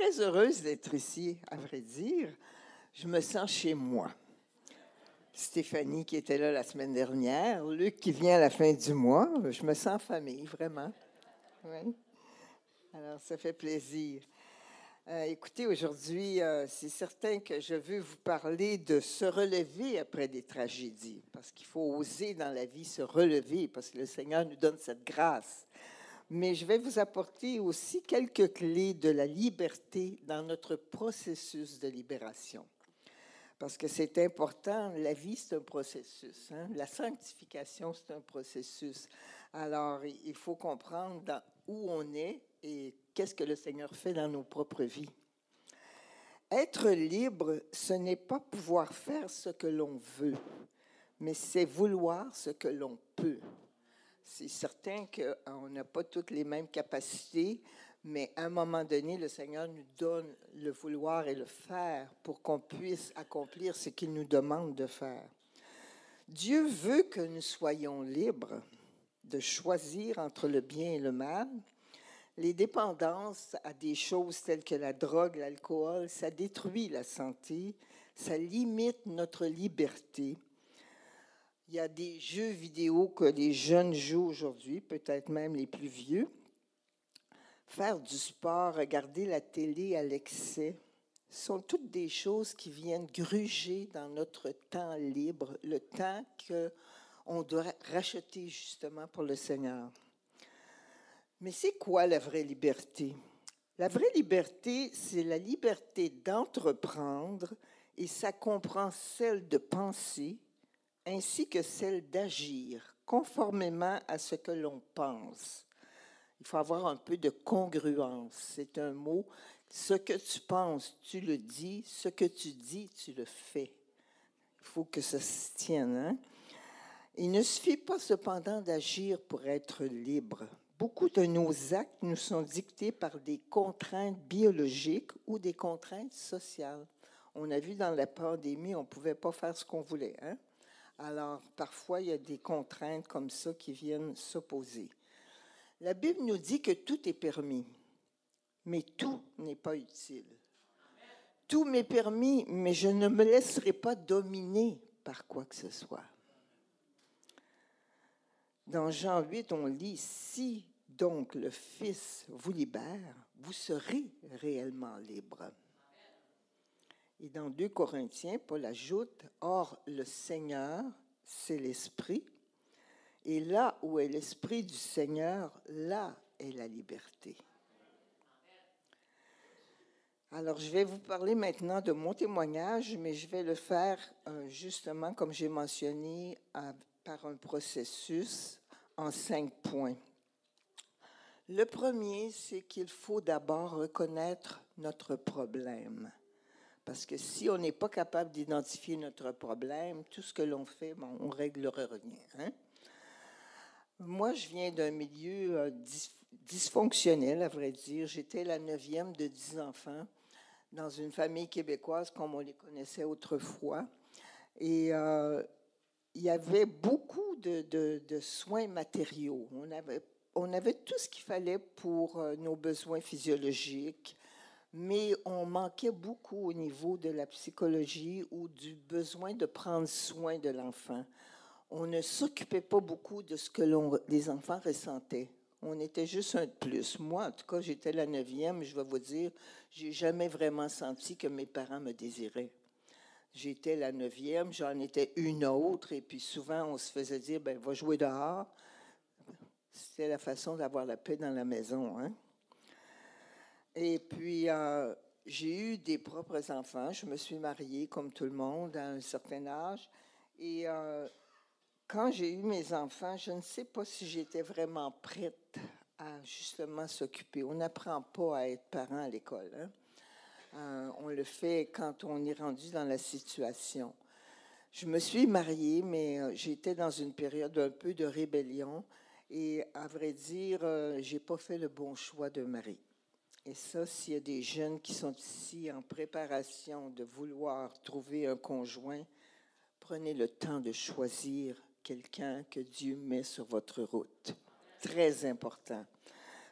très heureuse d'être ici, à vrai dire. Je me sens chez moi. Stéphanie qui était là la semaine dernière, Luc qui vient à la fin du mois. Je me sens en famille, vraiment. Alors, ça fait plaisir. Euh, écoutez, aujourd'hui, euh, c'est certain que je veux vous parler de se relever après des tragédies, parce qu'il faut oser dans la vie se relever, parce que le Seigneur nous donne cette grâce. Mais je vais vous apporter aussi quelques clés de la liberté dans notre processus de libération. Parce que c'est important, la vie, c'est un processus. Hein. La sanctification, c'est un processus. Alors, il faut comprendre où on est et qu'est-ce que le Seigneur fait dans nos propres vies. Être libre, ce n'est pas pouvoir faire ce que l'on veut, mais c'est vouloir ce que l'on peut. C'est certain qu'on n'a pas toutes les mêmes capacités, mais à un moment donné, le Seigneur nous donne le vouloir et le faire pour qu'on puisse accomplir ce qu'il nous demande de faire. Dieu veut que nous soyons libres de choisir entre le bien et le mal, les dépendances à des choses telles que la drogue, l'alcool, ça détruit la santé, ça limite notre liberté. Il y a des jeux vidéo que les jeunes jouent aujourd'hui, peut-être même les plus vieux. Faire du sport, regarder la télé à l'excès, sont toutes des choses qui viennent gruger dans notre temps libre, le temps qu'on doit racheter justement pour le Seigneur. Mais c'est quoi la vraie liberté? La vraie liberté, c'est la liberté d'entreprendre et ça comprend celle de penser ainsi que celle d'agir conformément à ce que l'on pense. Il faut avoir un peu de congruence. C'est un mot. Ce que tu penses, tu le dis. Ce que tu dis, tu le fais. Il faut que ça se tienne. Hein? Il ne suffit pas cependant d'agir pour être libre. Beaucoup de nos actes nous sont dictés par des contraintes biologiques ou des contraintes sociales. On a vu dans la pandémie, on ne pouvait pas faire ce qu'on voulait. Hein? Alors, parfois, il y a des contraintes comme ça qui viennent s'opposer. La Bible nous dit que tout est permis, mais tout n'est pas utile. Tout m'est permis, mais je ne me laisserai pas dominer par quoi que ce soit. Dans Jean 8, on lit, si donc le Fils vous libère, vous serez réellement libre. Et dans 2 Corinthiens, Paul ajoute, Or le Seigneur, c'est l'Esprit, et là où est l'Esprit du Seigneur, là est la liberté. Alors, je vais vous parler maintenant de mon témoignage, mais je vais le faire euh, justement, comme j'ai mentionné, par un processus en cinq points. Le premier, c'est qu'il faut d'abord reconnaître notre problème. Parce que si on n'est pas capable d'identifier notre problème, tout ce que l'on fait, on ne réglera rien. Hein? Moi, je viens d'un milieu euh, dysfonctionnel, à vrai dire. J'étais la neuvième de dix enfants dans une famille québécoise comme on les connaissait autrefois. Et euh, il y avait beaucoup de, soins matériaux. On avait, tout ce qu'il fallait pour euh, nos besoins physiologiques, mais on manquait beaucoup au niveau de la psychologie ou du besoin de prendre soin de l'enfant. On ne s'occupait pas beaucoup de ce que les enfants ressentaient. On était juste un de plus. Moi, en tout cas, j'étais la neuvième. Je vais vous dire, j'ai jamais vraiment senti que mes parents me désiraient. J'étais la neuvième, j'en étais une autre, et puis souvent on se faisait dire, ben va jouer dehors. C'était la façon d'avoir la paix dans la maison. Hein? Et puis, euh, j'ai eu des propres enfants. Je me suis mariée comme tout le monde à un certain âge. Et euh, quand j'ai eu mes enfants, je ne sais pas si j'étais vraiment prête à justement s'occuper. On n'apprend pas à être parent à l'école. Hein? Euh, on le fait quand on est rendu dans la situation. Je me suis mariée, mais j'étais dans une période un peu de rébellion. Et à vrai dire, euh, je n'ai pas fait le bon choix de mari. Et ça, s'il y a des jeunes qui sont ici en préparation de vouloir trouver un conjoint, prenez le temps de choisir quelqu'un que Dieu met sur votre route. Très important.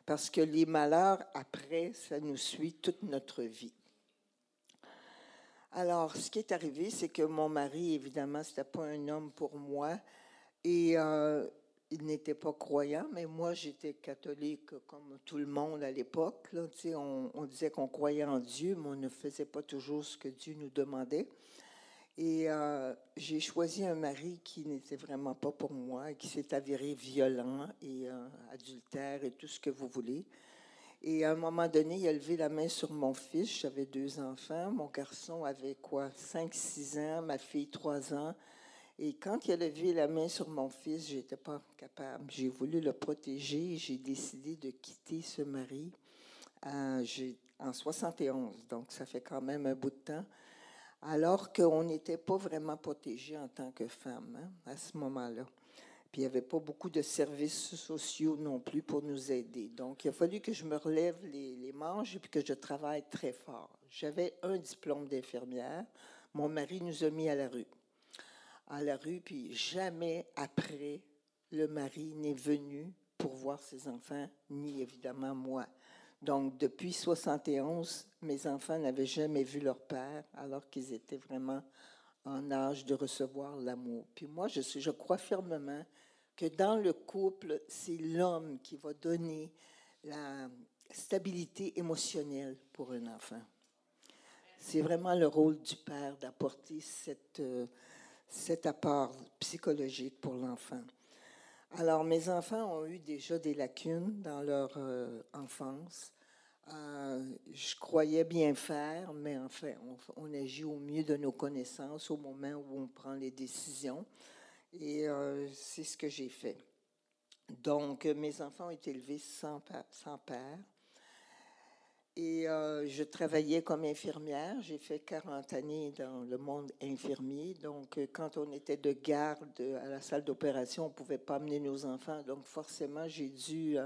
parce que les malheurs, après, ça nous suit toute notre vie. Alors, ce qui est arrivé, c'est que mon mari, évidemment, ce n'était pas un homme pour moi. Et euh, il n'était pas croyant, mais moi, j'étais catholique comme tout le monde à l'époque. On, on disait qu'on croyait en Dieu, mais on ne faisait pas toujours ce que Dieu nous demandait. Et euh, j'ai choisi un mari qui n'était vraiment pas pour moi, qui s'est avéré violent et euh, adultère et tout ce que vous voulez. Et à un moment donné, il a levé la main sur mon fils. J'avais deux enfants. Mon garçon avait quoi, 5-6 ans, ma fille 3 ans. Et quand il a levé la main sur mon fils, j'étais pas capable. J'ai voulu le protéger. J'ai décidé de quitter ce mari euh, en 71. Donc, ça fait quand même un bout de temps. Alors qu'on n'était pas vraiment protégé en tant que femme hein, à ce moment-là. Puis il n'y avait pas beaucoup de services sociaux non plus pour nous aider. Donc, il a fallu que je me relève les, les manches et que je travaille très fort. J'avais un diplôme d'infirmière. Mon mari nous a mis à la rue. À la rue, puis jamais après, le mari n'est venu pour voir ses enfants, ni évidemment moi. Donc, depuis 71, mes enfants n'avaient jamais vu leur père alors qu'ils étaient vraiment en âge de recevoir l'amour. Puis moi, je, je crois fermement que dans le couple, c'est l'homme qui va donner la stabilité émotionnelle pour un enfant. C'est vraiment le rôle du père d'apporter cette, euh, cet apport psychologique pour l'enfant. Alors, mes enfants ont eu déjà des lacunes dans leur euh, enfance. Euh, je croyais bien faire, mais enfin, on, on, agit au mieux de nos connaissances au moment où on prend les décisions. Et euh, c'est ce que j'ai fait. Donc, mes enfants ont été élevés sans père. Et euh, je travaillais comme infirmière. J'ai fait 40 années dans le monde infirmier. Donc, quand on était de garde à la salle d'opération, on ne pouvait pas amener nos enfants. Donc, forcément, j'ai dû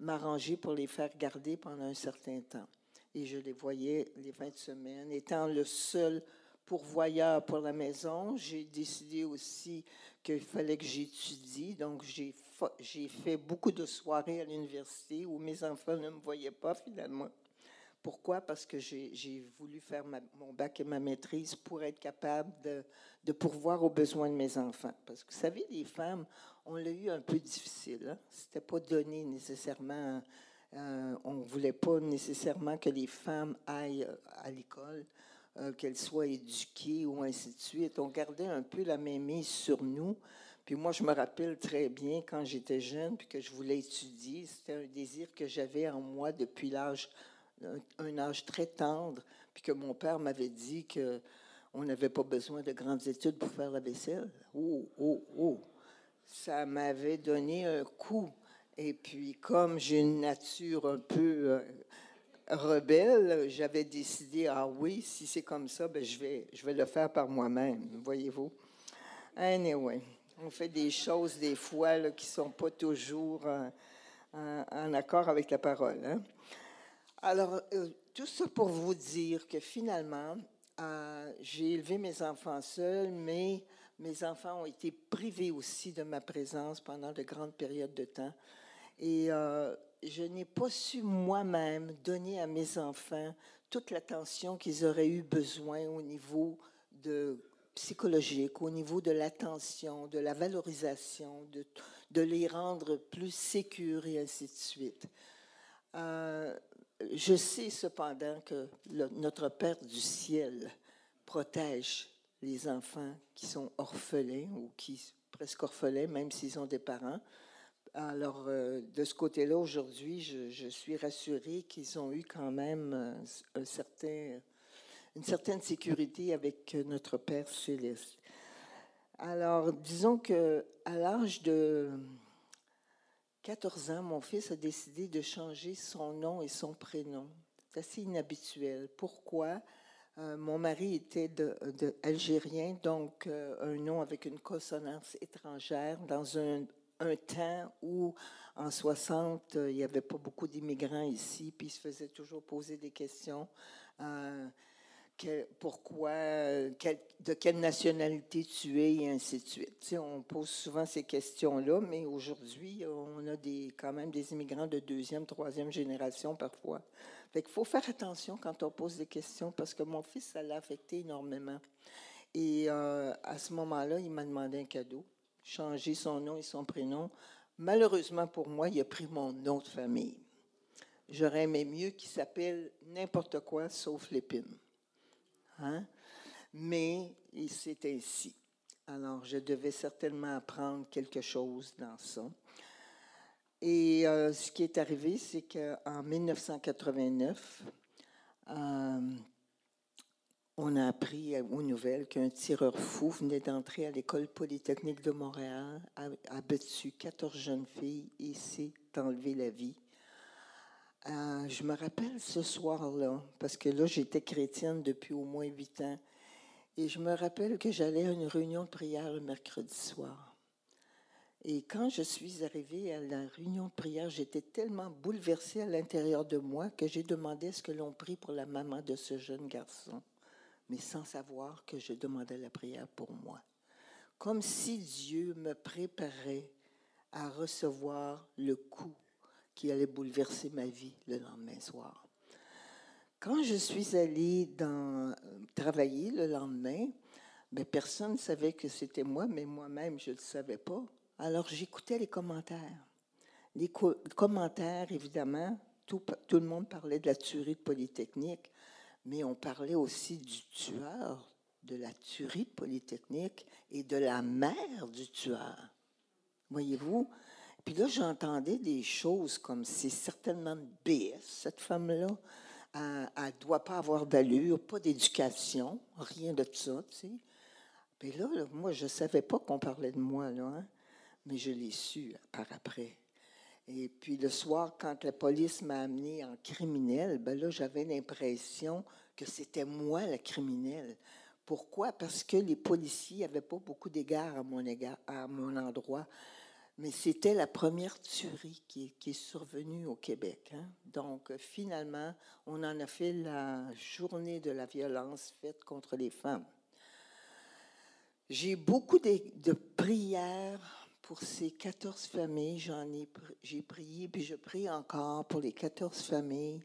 m'arranger pour les faire garder pendant un certain temps. Et je les voyais les fins de semaine. Étant le seul pourvoyeur pour la maison, j'ai décidé aussi qu'il fallait que j'étudie. Donc, j'ai fait beaucoup de soirées à l'université où mes enfants ne me voyaient pas finalement. Pourquoi? Parce que j'ai voulu faire mon bac et ma maîtrise pour être capable de, pourvoir aux besoins de mes enfants. Parce que vous savez, les femmes, on l'a eu un peu difficile. Hein? C'était pas donné nécessairement. Euh, on voulait pas nécessairement que les femmes aillent euh, à l'école, euh, qu'elles soient éduquées ou ainsi de suite. On gardait un peu la même mise sur nous. Puis moi, je me rappelle très bien quand j'étais jeune, puis que je voulais étudier. C'était un désir que j'avais en moi depuis l'âge un, âge très tendre, puis que mon père m'avait dit que on n'avait pas besoin de grandes études pour faire la vaisselle. Oh, oh, oh. Ça m'avait donné un coup. Et puis, comme j'ai une nature un peu euh, rebelle, j'avais décidé, ah oui, si c'est comme ça, ben, je, vais, je vais le faire par moi-même, voyez-vous. Anyway, on fait des choses des fois qui ne sont pas toujours euh, en, accord avec la parole. Hein? Alors, euh, tout ça pour vous dire que finalement, euh, j'ai élevé mes enfants seuls, mais mes enfants ont été privés aussi de ma présence pendant de grandes périodes de temps. Et euh, je n'ai pas su moi-même donner à mes enfants toute l'attention qu'ils auraient eu besoin au niveau de psychologique, au niveau de l'attention, de la valorisation, de, les rendre plus sécures et ainsi de suite. Je sais cependant que notre Père du ciel protège les enfants qui sont orphelins ou qui presque orphelins, même s'ils ont des parents. Alors, euh, de ce côté-là, aujourd'hui, je, suis rassurée qu'ils ont eu quand même euh, une certaine sécurité avec notre Père céleste. Alors, disons que à l'âge de 14 ans, mon fils a décidé de changer son nom et son prénom. C'est assez inhabituel. Pourquoi? Euh, mon mari était algérien, donc euh, un nom avec une consonance étrangère dans un, un temps où, en 60, euh, il n'y avait pas beaucoup d'immigrants ici, puis il se faisait toujours poser des questions. Pourquoi, de quelle nationalité tu es, et ainsi de suite. on pose souvent ces questions-là, mais aujourd'hui, on a des, quand même des immigrants de deuxième, troisième génération parfois. Fait qu'il faut faire attention quand on pose des questions, parce que mon fils, ça l'a affecté énormément. Et euh, à ce moment-là, il m'a demandé un cadeau, changer son nom et son prénom. Malheureusement pour moi, il a pris mon nom de famille. J'aurais aimé mieux qu'il s'appelle n'importe quoi sauf l'épine. Hein? Mais c'est ainsi. Alors, je devais certainement apprendre quelque chose dans ça. Et euh, ce qui est arrivé, c'est qu'en 1989, euh, on a appris aux nouvelles qu'un tireur fou venait d'entrer à l'école polytechnique de Montréal, a abattu 14 jeunes filles et s'est enlevé la vie euh, je me rappelle ce soir-là, parce que là, j'étais chrétienne depuis au moins huit ans. Et je me rappelle que j'allais à une réunion de prière le mercredi soir. Et quand je suis arrivée à la réunion de prière, j'étais tellement bouleversée à l'intérieur de moi que j'ai demandé ce que l'on prie pour la maman de ce jeune garçon, mais sans savoir que je demandais la prière pour moi. Comme si Dieu me préparait à recevoir le coup qui allait bouleverser ma vie le lendemain soir. Quand je suis allée dans, travailler le lendemain, ben, personne ne savait que c'était moi, mais moi-même, je ne le savais pas. Alors j'écoutais les commentaires. Les commentaires, évidemment, tout, le monde parlait de la tuerie de Polytechnique, mais on parlait aussi du tueur, de la tuerie de Polytechnique et de la mère du tueur. Voyez-vous, puis là, j'entendais des choses comme c'est certainement BS, cette femme-là. Elle ne doit pas avoir d'allure, pas d'éducation, rien de ça, tu sais. Puis là, moi, je ne savais pas qu'on parlait de moi, là, hein, mais je l'ai su par après. Et puis le soir, quand la police m'a amené en criminel, ben là, j'avais l'impression que c'était moi la criminelle. Pourquoi? Parce que les policiers n'avaient pas beaucoup d'égards à à mon endroit. Mais c'était la première tuerie qui, est survenue au Québec. Hein. Donc, finalement, on en a fait la journée de la violence faite contre les femmes. J'ai beaucoup de, prières pour ces 14 familles. J'en ai, j'ai prié, puis je prie encore pour les 14 familles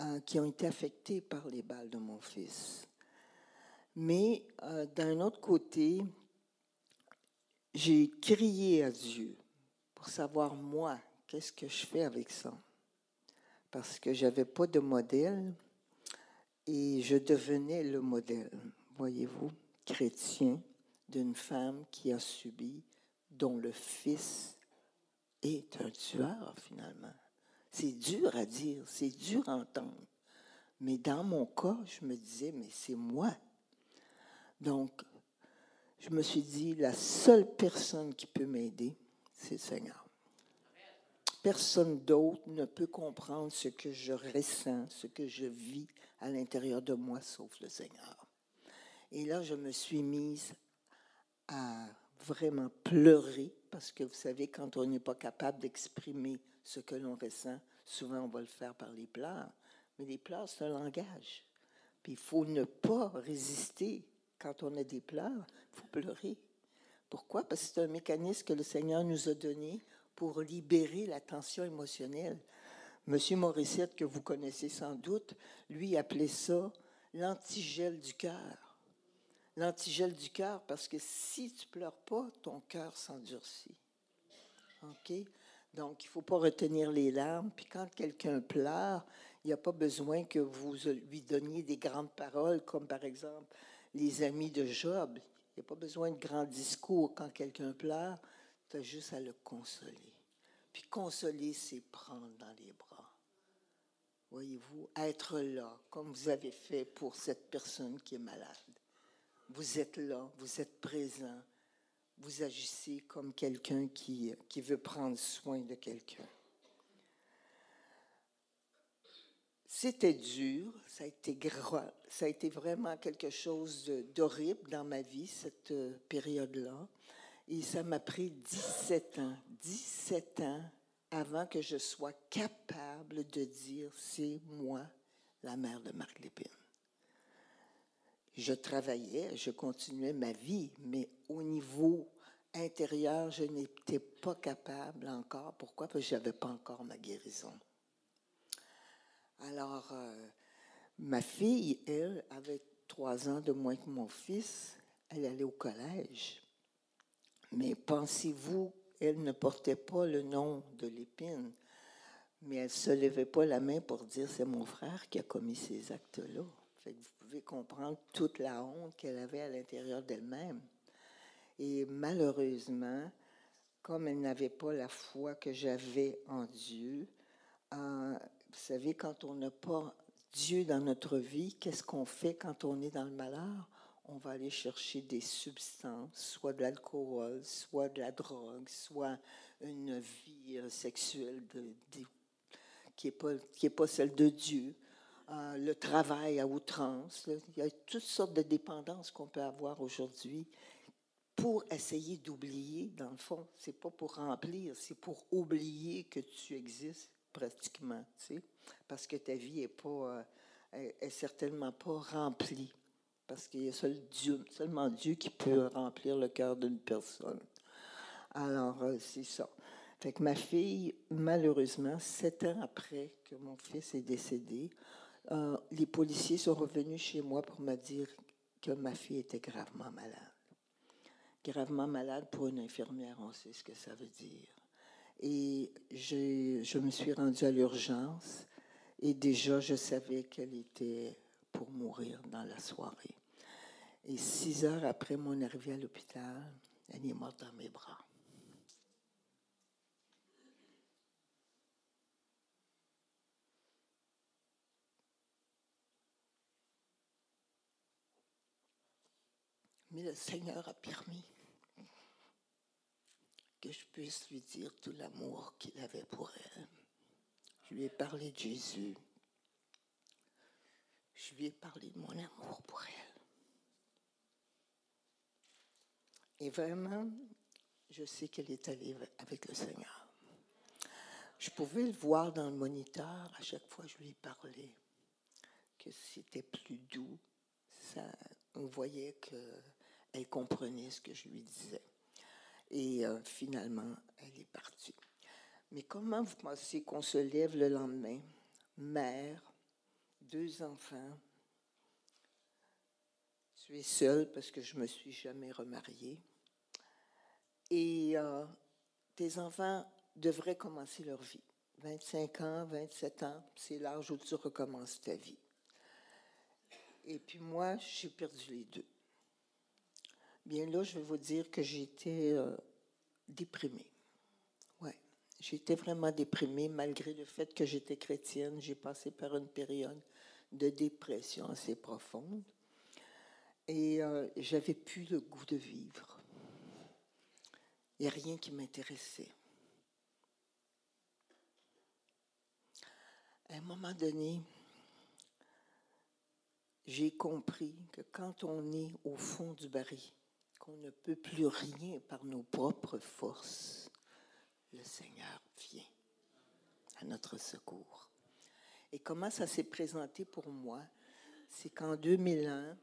euh, qui ont été affectées par les balles de mon fils. Mais euh, d'un autre côté, j'ai crié à Dieu pour savoir, moi, qu'est-ce que je fais avec ça. Parce que j'avais pas de modèle et je devenais le modèle, voyez-vous, chrétien d'une femme qui a subi, dont le fils est un tueur finalement. C'est dur à dire, c'est dur à entendre. Mais dans mon cas, je me disais, mais c'est moi. Donc, je me suis dit, la seule personne qui peut m'aider, c'est le Seigneur. Personne d'autre ne peut comprendre ce que je ressens, ce que je vis à l'intérieur de moi, sauf le Seigneur. Et là, je me suis mise à vraiment pleurer, parce que vous savez, quand on n'est pas capable d'exprimer ce que l'on ressent, souvent on va le faire par les pleurs. Mais les pleurs, c'est un langage. Puis il faut ne pas résister quand on a des pleurs, il faut pleurer. Pourquoi? Parce que c'est un mécanisme que le Seigneur nous a donné pour libérer la tension émotionnelle. Monsieur Morissette, que vous connaissez sans doute, lui appelait ça l'antigel du cœur. L'antigel du cœur, parce que si tu pleures pas, ton cœur s'endurcit. OK? Donc, il ne faut pas retenir les larmes. Puis quand quelqu'un pleure, il n'y a pas besoin que vous lui donniez des grandes paroles, comme par exemple les amis de Job. Il n'y a pas besoin de grands discours quand quelqu'un pleure. Tu as juste à le consoler. Puis consoler, c'est prendre dans les bras. Voyez-vous, être là, comme vous avez fait pour cette personne qui est malade. Vous êtes là, vous êtes présent, vous agissez comme quelqu'un qui, qui veut prendre soin de quelqu'un. C'était dur, ça a été gras, ça a été vraiment quelque chose d'horrible dans ma vie, cette euh, période-là. Et ça m'a pris 17 ans, 17 ans avant que je sois capable de dire c'est moi, la mère de Marc Lépine. je travaillais, je continuais ma vie, mais au niveau intérieur, je n'étais pas capable encore. Pourquoi? Parce que je n'avais pas encore ma guérison. Alors, euh, ma fille, elle, avait trois ans de moins que mon fils. Elle allait au collège. Mais pensez-vous, elle ne portait pas le nom de l'épine, mais elle ne se levait pas la main pour dire c'est mon frère qui a commis ces actes-là. Vous pouvez comprendre toute la honte qu'elle avait à l'intérieur d'elle-même. Et malheureusement, comme elle n'avait pas la foi que j'avais en Dieu, vous savez, quand on n'a pas Dieu dans notre vie, qu'est-ce qu'on fait quand on est dans le malheur? On va aller chercher des substances, soit de l'alcool, soit de la drogue, soit une vie euh, sexuelle qui n'est pas, celle de Dieu. Euh, le travail à outrance. Il y a toutes sortes de dépendances qu'on peut avoir aujourd'hui pour essayer d'oublier, dans le fond. C'est pas pour remplir, c'est pour oublier que tu existes pratiquement, parce que ta vie est pas, euh, est, certainement pas remplie, parce qu'il y a seul Dieu, seulement Dieu qui peut remplir le cœur d'une personne. Alors, euh, c'est ça. Fait ma fille, malheureusement, sept ans après que mon fils est décédé, euh, les policiers sont revenus chez moi pour me dire que ma fille était gravement malade gravement malade pour une infirmière, on sait ce que ça veut dire. Et je me suis rendue à l'urgence et déjà je savais qu'elle était pour mourir dans la soirée. Et six heures après mon arrivée à l'hôpital, elle est morte dans mes bras. Mais le Seigneur a permis je puisse lui dire tout l'amour qu'il avait pour elle. Je lui ai parlé de Jésus. Je lui ai parlé de mon amour pour elle. Et vraiment, je sais qu'elle est allée avec le Seigneur. Je pouvais le voir dans le moniteur à chaque fois que je lui parlais, que c'était plus doux. On voyait qu'elle comprenait ce que je lui disais. Et euh, finalement, elle est partie. Mais comment vous pensez qu'on se lève le lendemain, mère, deux enfants, tu es seule parce que je me suis jamais remariée, et euh, tes enfants devraient commencer leur vie. 25 ans, 27 ans, c'est l'âge où tu recommences ta vie. Et puis moi, j'ai perdu les deux. Bien là, je vais vous dire que j'étais euh, déprimée. Ouais, j'étais vraiment déprimée malgré le fait que j'étais chrétienne. J'ai passé par une période de dépression assez profonde et euh, j'avais plus le goût de vivre. Il n'y a rien qui m'intéressait. À un moment donné, j'ai compris que quand on est au fond du baril, qu'on ne peut plus rien par nos propres forces, le Seigneur vient à notre secours. Et comment ça s'est présenté pour moi? C'est qu'en 2001,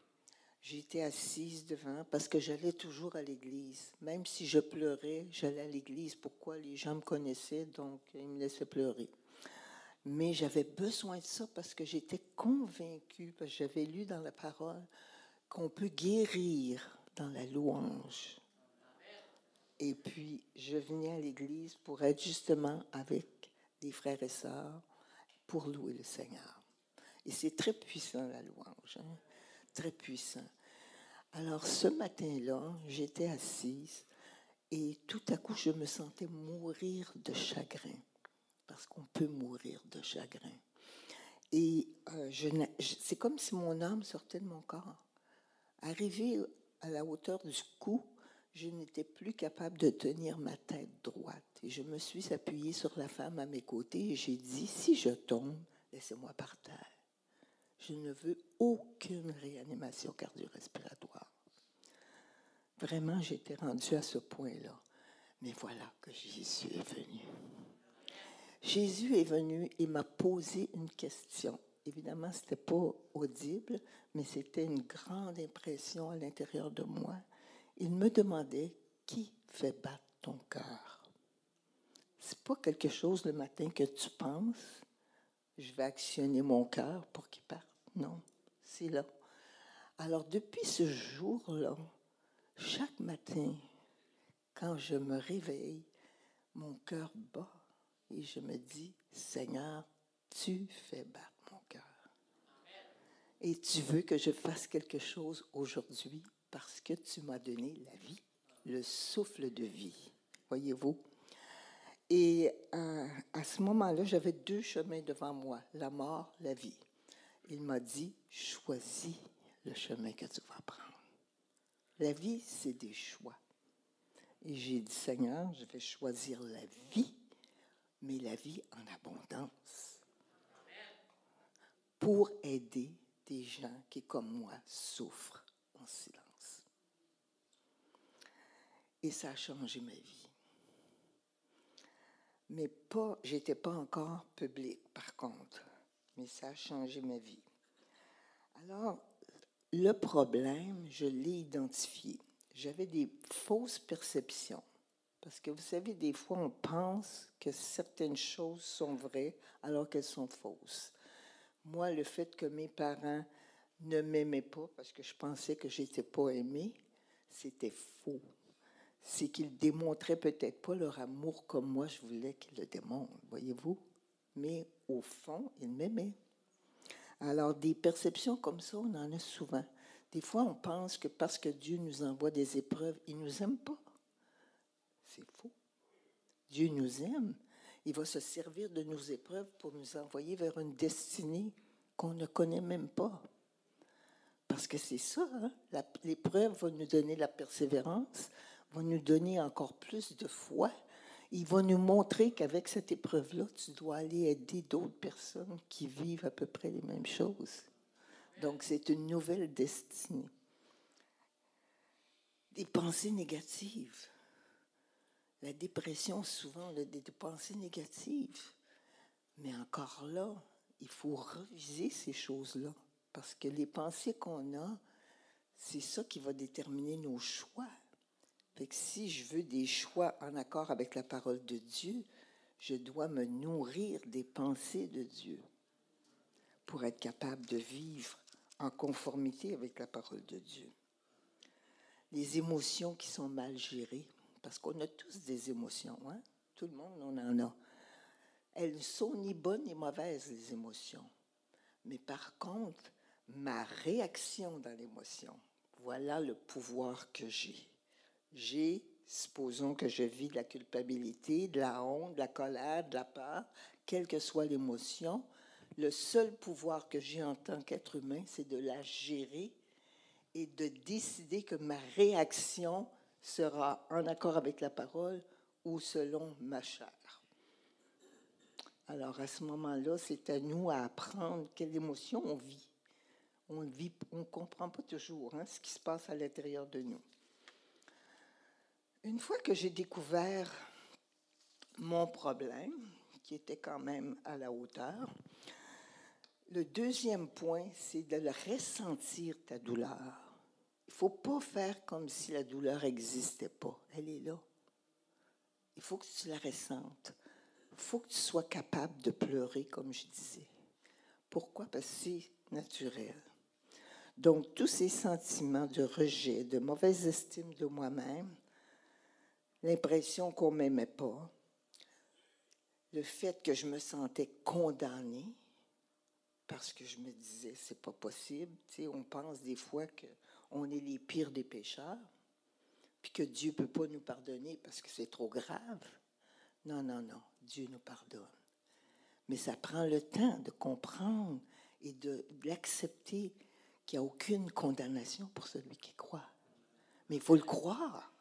j'étais assise devant parce que j'allais toujours à l'église. Même si je pleurais, j'allais à l'église. Pourquoi? Les gens me connaissaient, donc ils me laissaient pleurer. Mais j'avais besoin de ça parce que j'étais convaincue, parce que j'avais lu dans la parole qu'on peut guérir dans la louange. Et puis, je venais à l'église pour être justement avec des frères et sœurs pour louer le Seigneur. Et c'est très puissant, la louange, hein. très puissant. Alors, ce matin-là, j'étais assise et tout à coup, je me sentais mourir de chagrin, parce qu'on peut mourir de chagrin. Et euh, c'est comme si mon âme sortait de mon corps. Arrivé à la hauteur du cou, je n'étais plus capable de tenir ma tête droite. Et je me suis appuyée sur la femme à mes côtés et j'ai dit, si je tombe, laissez-moi par terre. Je ne veux aucune réanimation cardio-respiratoire. Vraiment, j'étais rendue à ce point-là. Mais voilà que Jésus est venu. Jésus est venu et m'a posé une question. Évidemment, ce n'était pas audible, mais c'était une grande impression à l'intérieur de moi. Il me demandait qui fait battre ton cœur? C'est pas quelque chose le matin que tu penses. Je vais actionner mon cœur pour qu'il parte. Non, c'est là. Alors depuis ce jour-là, chaque matin, quand je me réveille, mon cœur bat et je me dis, Seigneur, tu fais battre. Et tu veux que je fasse quelque chose aujourd'hui parce que tu m'as donné la vie, le souffle de vie. Voyez-vous? Et euh, à ce moment-là, j'avais deux chemins devant moi, la mort, la vie. Il m'a dit, choisis le chemin que tu vas prendre. La vie, c'est des choix. Et j'ai dit, Seigneur, je vais choisir la vie, mais la vie en abondance. Pour aider des gens qui, comme moi, souffrent en silence. Et ça a changé ma vie. Mais pas, j'étais pas encore public, par contre. Mais ça a changé ma vie. Alors, le problème, je l'ai identifié. J'avais des fausses perceptions. Parce que vous savez, des fois, on pense que certaines choses sont vraies alors qu'elles sont fausses. Moi, le fait que mes parents ne m'aimaient pas parce que je pensais que j'étais pas aimée, c'était faux. C'est qu'ils démontraient peut-être pas leur amour comme moi je voulais qu'ils le démontrent, voyez-vous? Mais au fond, ils m'aimaient. Alors, des perceptions comme ça, on en a souvent. Des fois, on pense que parce que Dieu nous envoie des épreuves, il nous aime pas. C'est faux. Dieu nous aime. Il va se servir de nos épreuves pour nous envoyer vers une destinée qu'on ne connaît même pas. Parce que c'est ça, hein? l'épreuve va nous donner la persévérance, va nous donner encore plus de foi, il va nous montrer qu'avec cette épreuve-là, tu dois aller aider d'autres personnes qui vivent à peu près les mêmes choses. Donc, c'est une nouvelle destinée. Des pensées négatives. La dépression, souvent, a des pensées négatives. Mais encore là, il faut reviser ces choses-là. Parce que les pensées qu'on a, c'est ça qui va déterminer nos choix si je veux des choix en accord avec la parole de Dieu, je dois me nourrir des pensées de Dieu pour être capable de vivre en conformité avec la parole de Dieu. Les émotions qui sont mal gérées, parce qu'on a tous des émotions, hein? tout le monde en a. Elles ne sont ni bonnes ni mauvaises, les émotions. Mais par contre, ma réaction dans l'émotion, voilà le pouvoir que j'ai j'ai, supposons que je vis de la culpabilité, de la honte, de la colère, de la peur, quelle que soit l'émotion, le seul pouvoir que j'ai en tant qu'être humain, c'est de la gérer et de décider que ma réaction sera en accord avec la parole ou selon ma chair. Alors à ce moment-là, c'est à nous à apprendre quelle émotion on vit. On ne on comprend pas toujours hein, ce qui se passe à l'intérieur de nous. Une fois que j'ai découvert mon problème, qui était quand même à la hauteur, le deuxième point, c'est de ressentir ta douleur. Il ne faut pas faire comme si la douleur n'existait pas. Elle est là. Il faut que tu la ressentes. Il faut que tu sois capable de pleurer, comme je disais. Pourquoi? Parce que c'est naturel. Donc, tous ces sentiments de rejet, de mauvaise estime de moi-même, l'impression qu'on ne m'aimait pas, le fait que je me sentais condamnée parce que je me disais c'est pas possible. Tu on pense des fois qu'on est les pires des pécheurs, puis que Dieu ne peut pas nous pardonner parce que c'est trop grave. Non, non, non, Dieu nous pardonne. Mais ça prend le temps de comprendre et de, l'accepter qu'il n'y a aucune condamnation pour celui qui croit. Mais il faut le croire.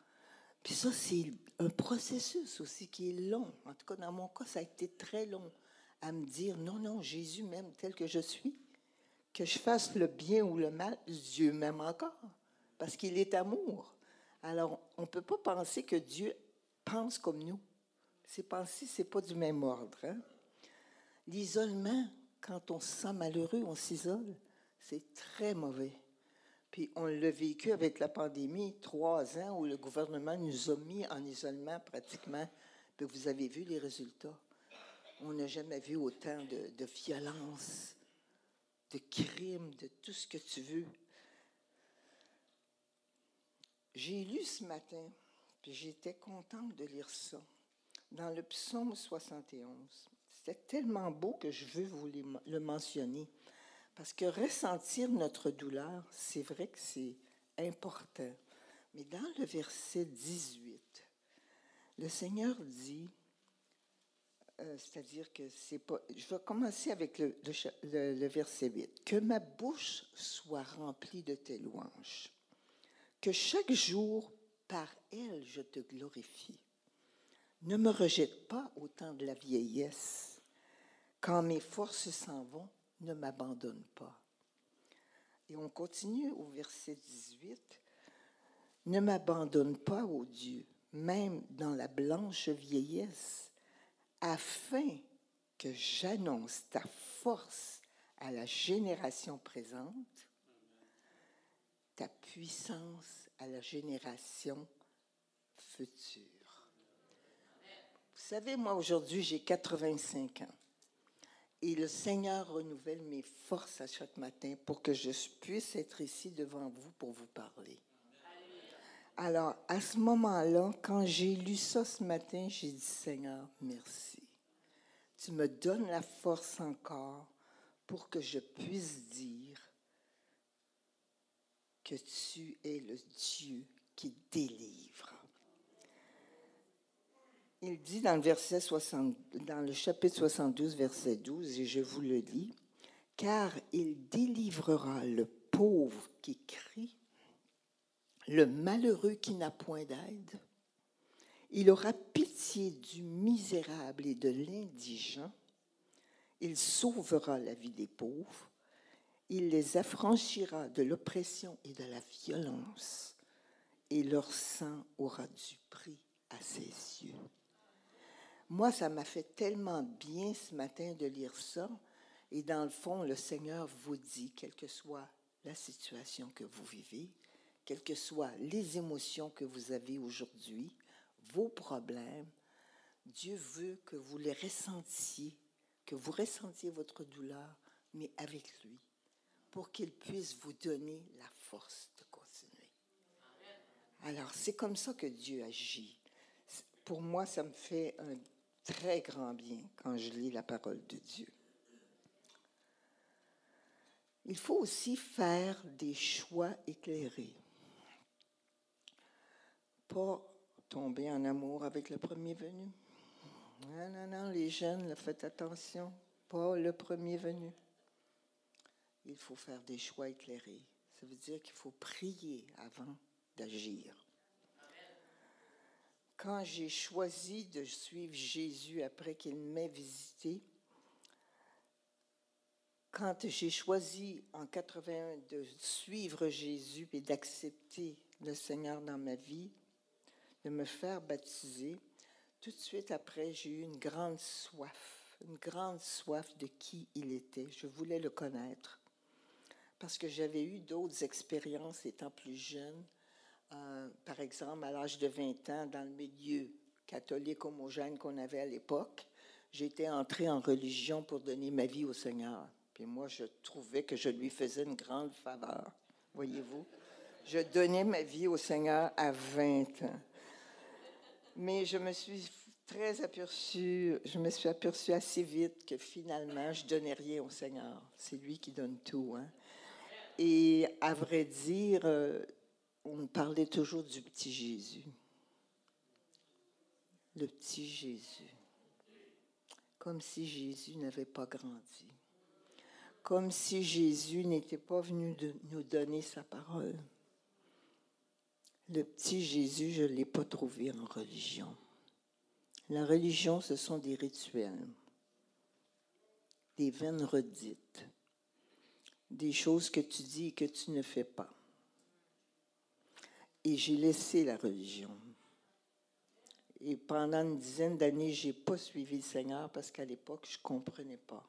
Puis ça, c'est un processus aussi qui est long. En tout cas, dans mon cas, ça a été très long à me dire, non, non, Jésus m'aime tel que je suis. Que je fasse le bien ou le mal, Dieu m'aime encore, parce qu'il est amour. Alors, on ne peut pas penser que Dieu pense comme nous. Ses pensées, ce n'est pas du même ordre. Hein. L'isolement quand on se sent malheureux, on s'isole. C'est très mauvais. Puis on l'a vécu avec la pandémie, trois ans où le gouvernement nous a mis en isolement pratiquement. Puis vous avez vu les résultats. On n'a jamais vu autant de, de violence, de crimes, de tout ce que tu veux. J'ai lu ce matin, puis j'étais contente de lire ça, dans le psaume 71. C'était tellement beau que je veux vous le mentionner. Parce que ressentir notre douleur, c'est vrai que c'est important. Mais dans le verset 18, le Seigneur dit, euh, c'est-à-dire que c'est pas. Je vais commencer avec le, verset 8. Que ma bouche soit remplie de tes louanges. Que chaque jour, par elle, je te glorifie. Ne me rejette pas au temps de la vieillesse. Quand mes forces s'en vont, ne m'abandonne pas. Et on continue au verset 18. Ne m'abandonne pas, ô Dieu, même dans la blanche vieillesse, afin que j'annonce ta force à la génération présente, ta puissance à la génération future. Vous savez, moi aujourd'hui, j'ai 85 ans. Et le Seigneur renouvelle mes forces à chaque matin pour que je puisse être ici devant vous pour vous parler. Alors, à ce moment-là, quand j'ai lu ça ce matin, j'ai dit, Seigneur, merci. Tu me donnes la force encore pour que je puisse dire que tu es le Dieu qui délivre il dit dans le, verset 60, dans le chapitre 72, verset 12, et je vous le lis, car il délivrera le pauvre qui crie, le malheureux qui n'a point d'aide. Il aura pitié du misérable et de l'indigent. Il sauvera la vie des pauvres. Il les affranchira de l'oppression et de la violence. Et leur sang aura du prix à ses yeux. Moi, ça m'a fait tellement bien ce matin de lire ça. Et dans le fond, le Seigneur vous dit, quelle que soit la situation que vous vivez, quelles que soient les émotions que vous avez aujourd'hui, vos problèmes, Dieu veut que vous les ressentiez, que vous ressentiez votre douleur, mais avec lui, pour qu'il puisse vous donner la force de continuer. Alors, c'est comme ça que Dieu agit. Pour moi, ça me fait un très grand bien quand je lis la parole de Dieu. Il faut aussi faire des choix éclairés. Pas tomber en amour avec le premier venu. Non, non, non, les jeunes, faites attention. Pas le premier venu. Il faut faire des choix éclairés. Ça veut dire qu'il faut prier avant d'agir quand j'ai choisi de suivre Jésus après qu'il m'ait visité, quand j'ai choisi en 81 de suivre Jésus et d'accepter le Seigneur dans ma vie, de me faire baptiser, tout de suite après, j'ai eu une grande soif, une grande soif de qui il était. Je voulais le connaître parce que j'avais eu d'autres expériences étant plus jeune euh, par exemple, à l'âge de 20 ans, dans le milieu catholique homogène qu'on avait à l'époque, j'étais entrée en religion pour donner ma vie au Seigneur. Puis moi, je trouvais que je lui faisais une grande faveur, voyez-vous. Je donnais ma vie au Seigneur à 20 ans. Mais je me suis très aperçue, je me suis aperçue assez vite que finalement, je donnais rien au Seigneur. C'est lui qui donne tout. Hein. Et à vrai dire, euh, on parlait toujours du petit Jésus. Le petit Jésus. Comme si Jésus n'avait pas grandi. Comme si Jésus n'était pas venu de nous donner sa parole. Le petit Jésus, je ne l'ai pas trouvé en religion. La religion, ce sont des rituels, des vaines redites, des choses que tu dis et que tu ne fais pas. Et j'ai laissé la religion. Et pendant une dizaine d'années, je n'ai pas suivi le Seigneur parce qu'à l'époque, je ne comprenais pas.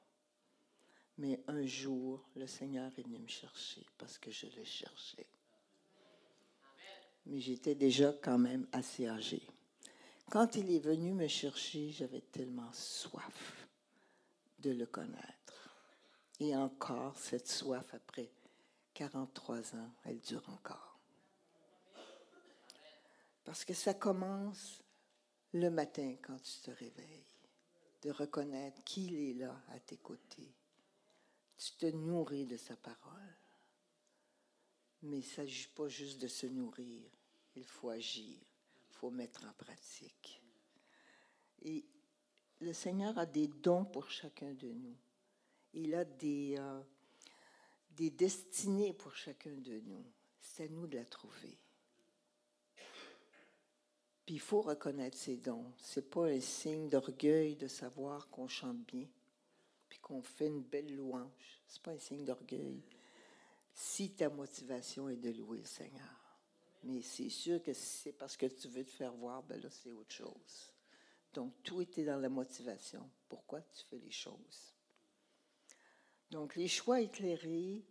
Mais un jour, le Seigneur est venu me chercher parce que je le cherchais. Mais j'étais déjà quand même assez âgée. Quand il est venu me chercher, j'avais tellement soif de le connaître. Et encore, cette soif, après 43 ans, elle dure encore. Parce que ça commence le matin quand tu te réveilles, de reconnaître qu'il est là à tes côtés. Tu te nourris de sa parole. Mais il ne s'agit pas juste de se nourrir, il faut agir, il faut mettre en pratique. Et le Seigneur a des dons pour chacun de nous. Il a des, euh, des destinées pour chacun de nous. C'est à nous de la trouver. Puis il faut reconnaître ses dons. Ce n'est pas un signe d'orgueil de savoir qu'on chante bien, puis qu'on fait une belle louange. Ce n'est pas un signe d'orgueil. Si ta motivation est de louer le Seigneur. Mais c'est sûr que si c'est parce que tu veux te faire voir, ben là, c'est autre chose. Donc, tout était dans la motivation. Pourquoi tu fais les choses? Donc, les choix éclairés,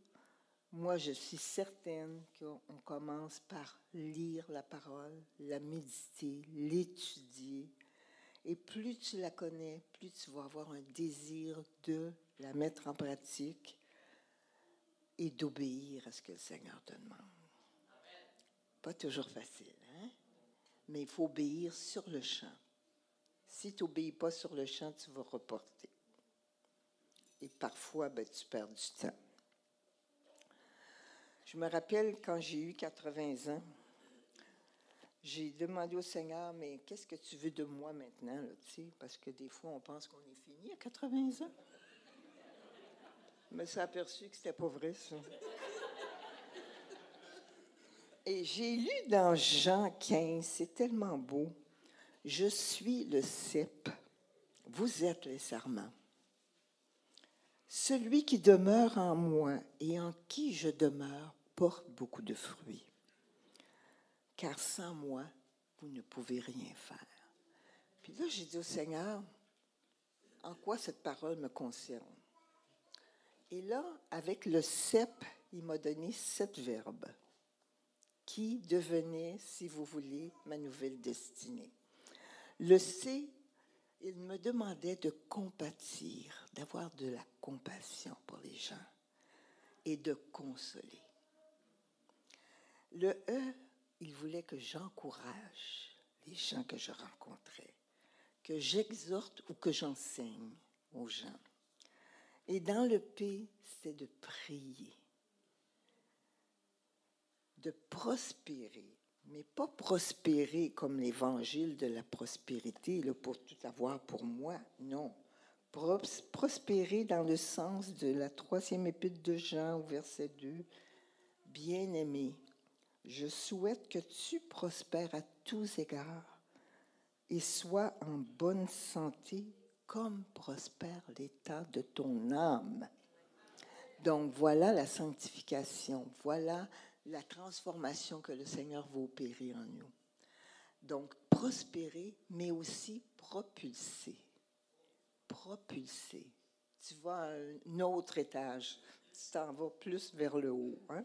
moi, je suis certaine qu'on commence par lire la parole, la méditer, l'étudier. Et plus tu la connais, plus tu vas avoir un désir de la mettre en pratique et d'obéir à ce que le Seigneur te demande. Pas toujours facile, hein? mais il faut obéir sur le champ. Si tu n'obéis pas sur le champ, tu vas reporter. Et parfois, ben, tu perds du temps. Je me rappelle quand j'ai eu 80 ans, j'ai demandé au Seigneur, mais qu'est-ce que tu veux de moi maintenant? Là, parce que des fois, on pense qu'on est fini à 80 ans. Mais ça aperçu que c'était pas vrai, ça. Et j'ai lu dans Jean 15, c'est tellement beau. Je suis le cep, vous êtes les serments. Celui qui demeure en moi et en qui je demeure porte beaucoup de fruits. Car sans moi, vous ne pouvez rien faire. Puis là, j'ai dit au Seigneur, en quoi cette parole me concerne? Et là, avec le cep, il m'a donné sept verbes qui devenaient, si vous voulez, ma nouvelle destinée. Le C, il me demandait de compatir, d'avoir de la compassion pour les gens et de consoler. Le E, il voulait que j'encourage les gens que je rencontrais, que j'exhorte ou que j'enseigne aux gens. Et dans le P, c'est de prier, de prospérer, mais pas prospérer comme l'évangile de la prospérité, là, pour tout avoir pour moi, non. Prospérer dans le sens de la troisième épître de Jean au verset 2, bien-aimé, je souhaite que tu prospères à tous égards et sois en bonne santé comme prospère l'état de ton âme. Donc voilà la sanctification, voilà la transformation que le Seigneur va opérer en nous. Donc prospérer, mais aussi propulser. Propulser. Tu vas un autre étage, tu t'en vas plus vers le haut. Hein?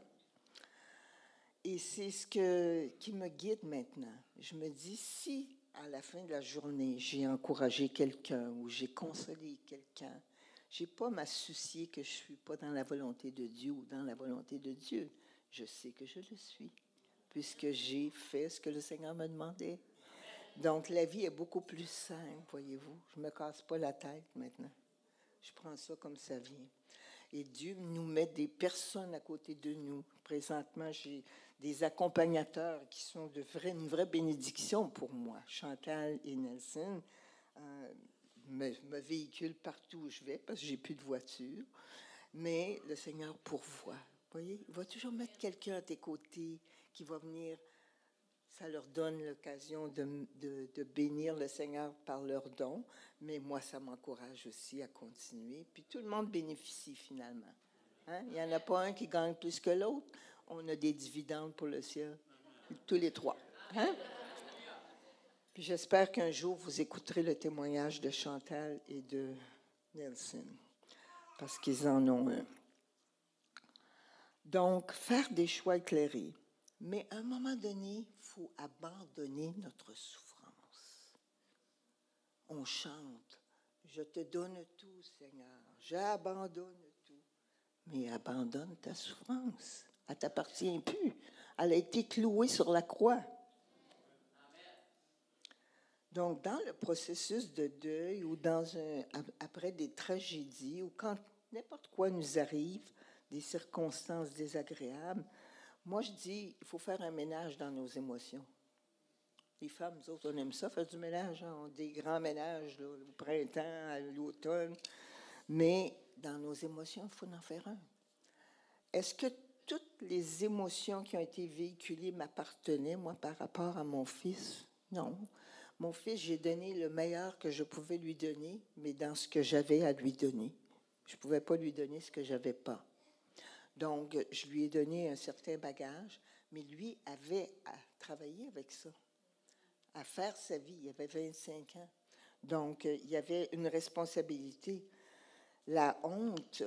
Et c'est ce que, qui me guide maintenant. Je me dis, si à la fin de la journée, j'ai encouragé quelqu'un ou j'ai consolé quelqu'un, je n'ai pas m'associer que je suis pas dans la volonté de Dieu ou dans la volonté de Dieu. Je sais que je le suis, puisque j'ai fait ce que le Seigneur me demandait. Donc, la vie est beaucoup plus simple, voyez-vous. Je me casse pas la tête maintenant. Je prends ça comme ça vient. Et Dieu nous met des personnes à côté de nous. Présentement, j'ai des accompagnateurs qui sont une vraie bénédiction pour moi. Chantal et Nelson euh, me, véhiculent partout où je vais parce que j'ai plus de voiture. Mais le Seigneur pourvoit. Voyez, il va toujours mettre quelqu'un à tes côtés qui va venir. Ça leur donne l'occasion de, bénir le Seigneur par leurs dons, mais moi, ça m'encourage aussi à continuer. Puis tout le monde bénéficie finalement. Hein? Il n'y en a pas un qui gagne plus que l'autre on a des dividendes pour le ciel. Tous les trois. Hein? J'espère qu'un jour, vous écouterez le témoignage de Chantal et de Nelson. parce qu'ils en ont un. Donc, faire des choix éclairés. Mais à un moment donné, il faut abandonner notre souffrance. On chante, je te donne tout, Seigneur, j'abandonne tout. Mais abandonne ta souffrance. Elle t'appartient plus. Elle a été clouée sur la croix. Donc, dans le processus de deuil ou dans après des tragédies ou quand n'importe quoi nous arrive, des circonstances désagréables, moi je dis, il faut faire un ménage dans nos émotions. Les femmes, nous autres, on aime ça, faire du ménage, hein, des grands ménages au printemps, l'automne. Mais dans nos émotions, il faut en faire un. Est-ce que toutes les émotions qui ont été véhiculées m'appartenaient, moi, par rapport à mon fils? Non. Mon fils, j'ai donné le meilleur que je pouvais lui donner, mais dans ce que j'avais à lui donner. Je ne pouvais pas lui donner ce que je n'avais pas. Donc, je lui ai donné un certain bagage, mais lui avait à travailler avec ça, à faire sa vie. Il avait 25 ans. Donc, il y avait une responsabilité. La honte,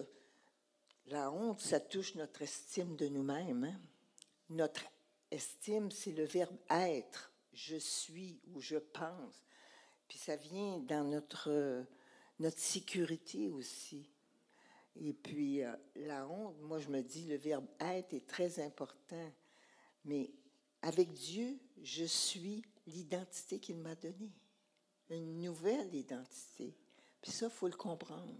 la honte, ça touche notre estime de nous-mêmes. Hein. Notre estime, c'est le verbe être je suis ou je pense. Puis ça vient dans notre, notre sécurité aussi. Et puis euh, la honte, moi je me dis, le verbe être est très important. Mais avec Dieu, je suis l'identité qu'il m'a donnée. Une nouvelle identité. Puis ça, il faut le comprendre.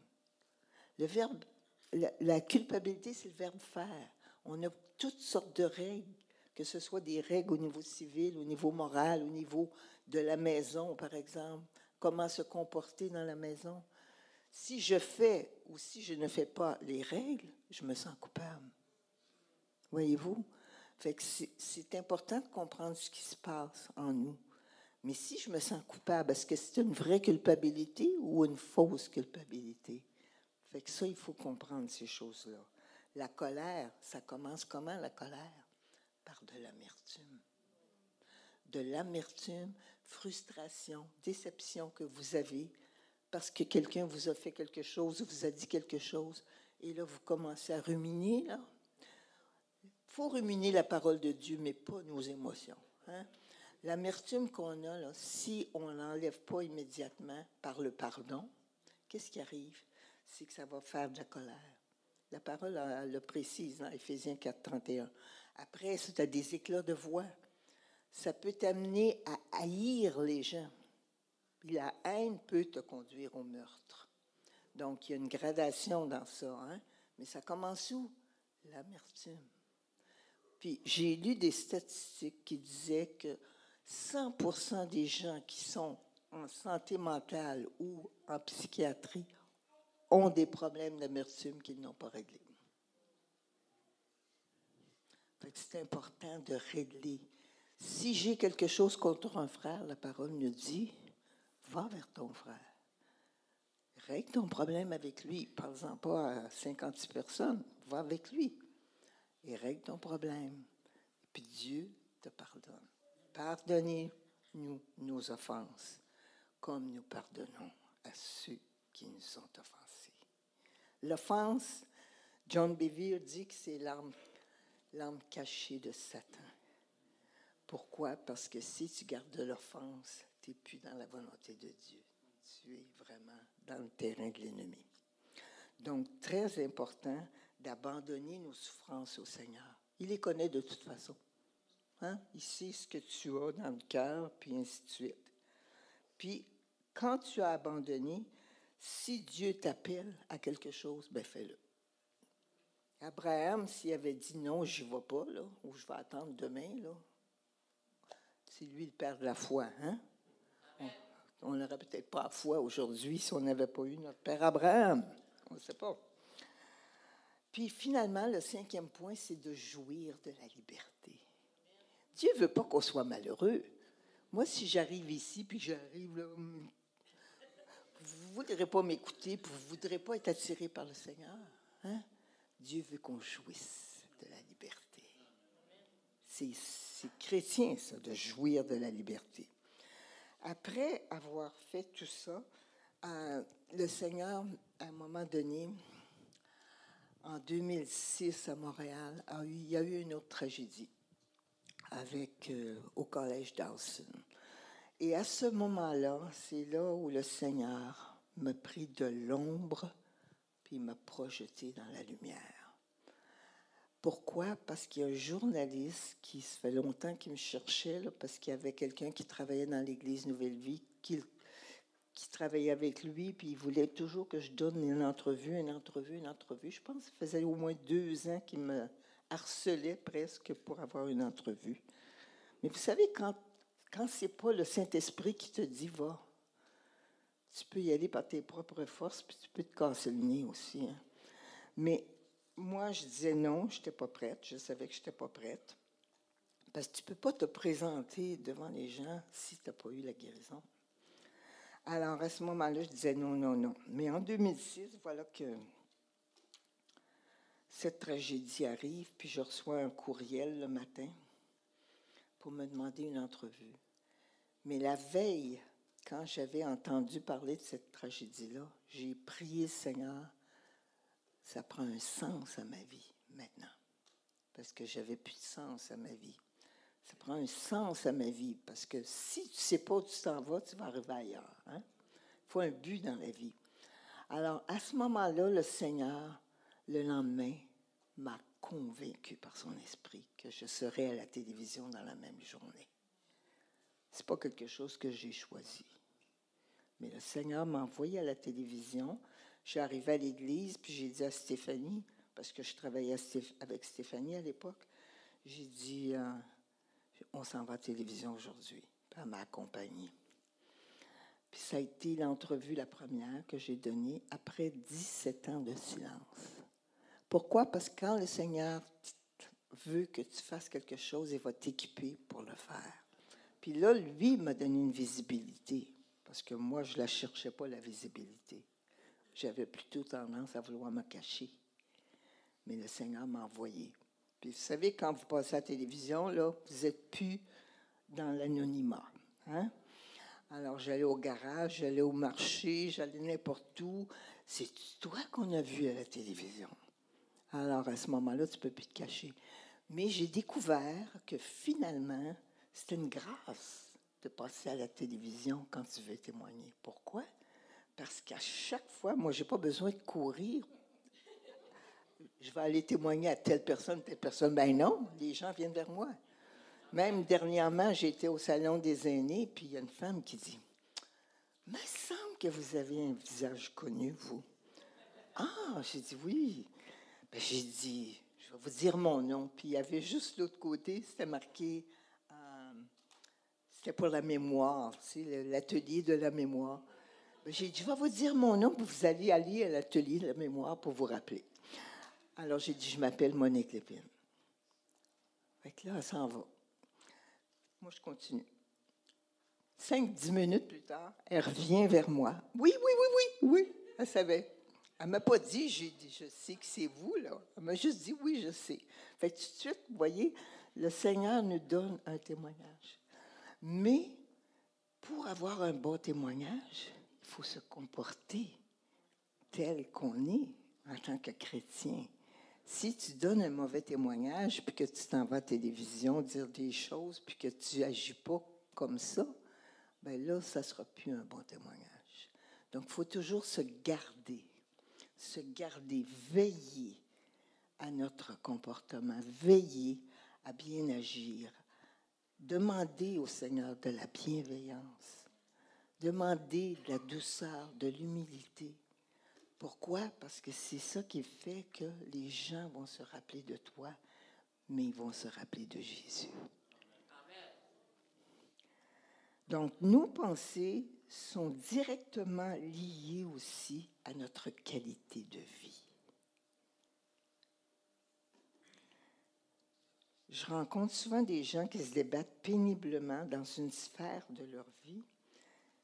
Le verbe, la, culpabilité, c'est le verbe faire. On a toutes sortes de règles que ce soit des règles au niveau civil, au niveau moral, au niveau de la maison, par exemple, comment se comporter dans la maison. Si je fais ou si je ne fais pas les règles, je me sens coupable. Voyez-vous? c'est important de comprendre ce qui se passe en nous. Mais si je me sens coupable, est-ce que c'est une vraie culpabilité ou une fausse culpabilité? Fait que ça, il faut comprendre ces choses-là. La colère, ça commence comment la colère? de l'amertume. De l'amertume, frustration, déception que vous avez parce que quelqu'un vous a fait quelque chose, vous a dit quelque chose, et là, vous commencez à ruminer. Il faut ruminer la parole de Dieu, mais pas nos émotions. Hein? L'amertume qu'on a, si on l'enlève pas immédiatement par le pardon, qu'est-ce qui arrive? C'est que ça va faire de la colère. La parole le précise dans Éphésiens 4, 31. Après, as des éclats de voix. Ça peut t'amener à haïr les gens. Puis la haine peut te conduire au meurtre. Donc, il y a une gradation dans ça. Hein? Mais ça commence où? L'amertume. Puis, j'ai lu des statistiques qui disaient que 100 des gens qui sont en santé mentale ou en psychiatrie ont des problèmes d'amertume qu'ils n'ont pas réglés c'est important de régler. Si j'ai quelque chose contre un frère, la parole nous dit, va vers ton frère. Règle ton problème avec lui. Parle-en pas à 56 personnes. Va avec lui. Et règle ton problème. Puis Dieu te pardonne. Pardonnez-nous nos offenses, comme nous pardonnons à ceux qui nous sont offensés. L'offense, John Bevere dit que c'est l'arme cachée de Satan. Pourquoi? Parce que si tu gardes de l'offense, tu n'es plus dans la volonté de Dieu. Tu es vraiment dans le terrain de l'ennemi. Donc, très important d'abandonner nos souffrances au Seigneur. Il les connaît de toute façon. Hein? Il sait ce que tu as dans le cœur, puis ainsi de suite. Puis, quand tu as abandonné, si Dieu t'appelle à quelque chose, ben fais-le. Abraham, s'il avait dit non, j'y vais pas, là, ou je vais attendre demain, là, c'est lui le père de la foi, hein? On n'aurait peut-être pas foi aujourd'hui si on n'avait pas eu notre père Abraham. On ne sait pas. Puis finalement, le cinquième point, c'est de jouir de la liberté. Dieu ne veut pas qu'on soit malheureux. Moi, si j'arrive ici, puis j'arrive là, vous ne voudrez pas m'écouter, vous ne voudrez pas être attiré par le Seigneur. Hein? Dieu veut qu'on jouisse de la liberté. C'est chrétien, ça, de jouir de la liberté. Après avoir fait tout ça, euh, le Seigneur, à un moment donné, en 2006 à Montréal, il y a eu une autre tragédie avec, euh, au collège Dawson. Et à ce moment-là, c'est là où le Seigneur me prit de l'ombre puis m'a projeté dans la lumière. Pourquoi? Parce qu'il y a un journaliste qui, se fait longtemps qu'il me cherchait, parce qu'il y avait quelqu'un qui travaillait dans l'Église Nouvelle Vie, qui, qui travaillait avec lui, puis il voulait toujours que je donne une entrevue, une entrevue, une entrevue. Je pense que ça faisait au moins deux ans qu'il me harcelait presque pour avoir une entrevue. Mais vous savez, quand, quand ce n'est pas le Saint-Esprit qui te dit va, tu peux y aller par tes propres forces, puis tu peux te casser aussi. Hein. Mais moi, je disais non, je n'étais pas prête. Je savais que je n'étais pas prête. Parce que tu ne peux pas te présenter devant les gens si tu n'as pas eu la guérison. Alors, à ce moment-là, je disais non, non, non. Mais en 2006, voilà que cette tragédie arrive, puis je reçois un courriel le matin pour me demander une entrevue. Mais la veille, quand j'avais entendu parler de cette tragédie-là, j'ai prié Seigneur, ça prend un sens à ma vie maintenant, parce que j'avais plus de sens à ma vie. Ça prend un sens à ma vie, parce que si tu ne sais pas où tu t'en vas, tu vas arriver ailleurs. Hein? Il faut un but dans la vie. Alors, à ce moment-là, le Seigneur, le lendemain, m'a convaincu par son esprit que je serais à la télévision dans la même journée. Ce n'est pas quelque chose que j'ai choisi. Mais le Seigneur m'a envoyé à la télévision. Je suis arrivée à l'église, puis j'ai dit à Stéphanie, parce que je travaillais avec Stéphanie à l'époque, j'ai dit, euh, on s'en va à la télévision aujourd'hui. Elle m'a accompagnée. Puis ça a été l'entrevue, la première que j'ai donnée après 17 ans de silence. Pourquoi? Parce que quand le Seigneur veut que tu fasses quelque chose, il va t'équiper pour le faire. Puis là, lui m'a donné une visibilité, parce que moi, je ne la cherchais pas, la visibilité. J'avais plutôt tendance à vouloir me cacher. Mais le Seigneur m'a envoyé. Puis vous savez, quand vous passez à la télévision, là, vous n'êtes plus dans l'anonymat. Hein? Alors, j'allais au garage, j'allais au marché, j'allais n'importe où. C'est toi qu'on a vu à la télévision? Alors, à ce moment-là, tu ne peux plus te cacher. Mais j'ai découvert que finalement, c'est une grâce de passer à la télévision quand tu veux témoigner. Pourquoi? Parce qu'à chaque fois, moi, je n'ai pas besoin de courir. Je vais aller témoigner à telle personne, telle personne. Ben non, les gens viennent vers moi. Même dernièrement, j'étais au salon des aînés, puis il y a une femme qui dit Me semble que vous avez un visage connu, vous. Ah, j'ai dit oui. Ben, j'ai dit, je vais vous dire mon nom. Puis il y avait juste l'autre côté, c'était marqué, euh, c'était pour la mémoire, l'atelier de la mémoire. Ben, j'ai dit, je vais vous dire mon nom, puis vous allez aller à l'atelier de la mémoire pour vous rappeler. Alors j'ai dit, je m'appelle Monique Lépine. Là, elle s'en va. Moi, je continue. Cinq, dix minutes plus tard, elle revient vers moi. Oui, oui, oui, oui, oui, elle savait. Elle ne m'a pas dit, dit, je sais que c'est vous, là. Elle m'a juste dit, oui, je sais. Fait tout de suite, vous voyez, le Seigneur nous donne un témoignage. Mais pour avoir un bon témoignage, il faut se comporter tel qu'on est en tant que chrétien. Si tu donnes un mauvais témoignage, puis que tu t'en vas à la télévision dire des choses, puis que tu agis pas comme ça, ben là, ça sera plus un bon témoignage. Donc, il faut toujours se garder se garder, veiller à notre comportement, veiller à bien agir, demander au Seigneur de la bienveillance, demander de la douceur, de l'humilité. Pourquoi? Parce que c'est ça qui fait que les gens vont se rappeler de toi, mais ils vont se rappeler de Jésus. Donc, nos pensées sont directement liées aussi qualité de vie. Je rencontre souvent des gens qui se débattent péniblement dans une sphère de leur vie,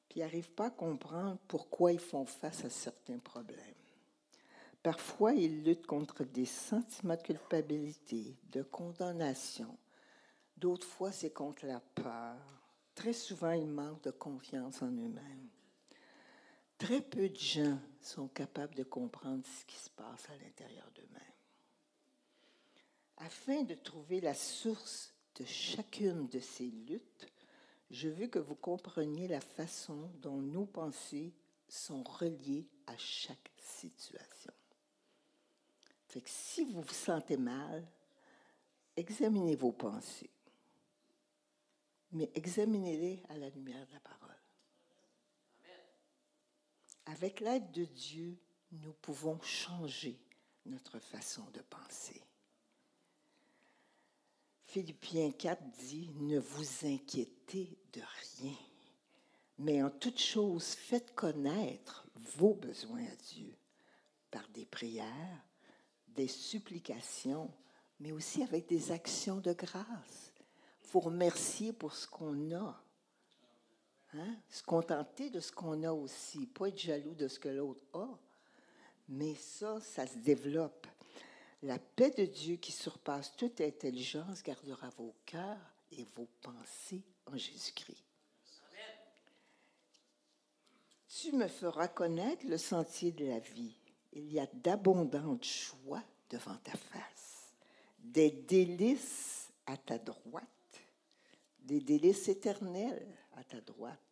puis n'arrivent pas à comprendre pourquoi ils font face à certains problèmes. Parfois, ils luttent contre des sentiments de culpabilité, de condamnation. D'autres fois, c'est contre la peur, Très souvent, ils manquent de confiance en eux-mêmes. Très peu de gens sont capables de comprendre ce qui se passe à l'intérieur d'eux-mêmes. Afin de trouver la source de chacune de ces luttes, je veux que vous compreniez la façon dont nos pensées sont reliées à chaque situation. Si vous vous sentez mal, examinez vos pensées, mais examinez-les à la lumière de la parole. Avec l'aide de Dieu, nous pouvons changer notre façon de penser. Philippiens 4 dit, ne vous inquiétez de rien, mais en toute chose, faites connaître vos besoins à Dieu par des prières, des supplications, mais aussi avec des actions de grâce. Il faut remercier pour ce qu'on a. Hein? Se contenter de ce qu'on a aussi, pas être jaloux de ce que l'autre a. Mais ça, ça se développe. La paix de Dieu qui surpasse toute intelligence gardera vos cœurs et vos pensées en Jésus-Christ. Tu me feras connaître le sentier de la vie. Il y a d'abondantes choix devant ta face, des délices à ta droite, des délices éternelles à ta droite.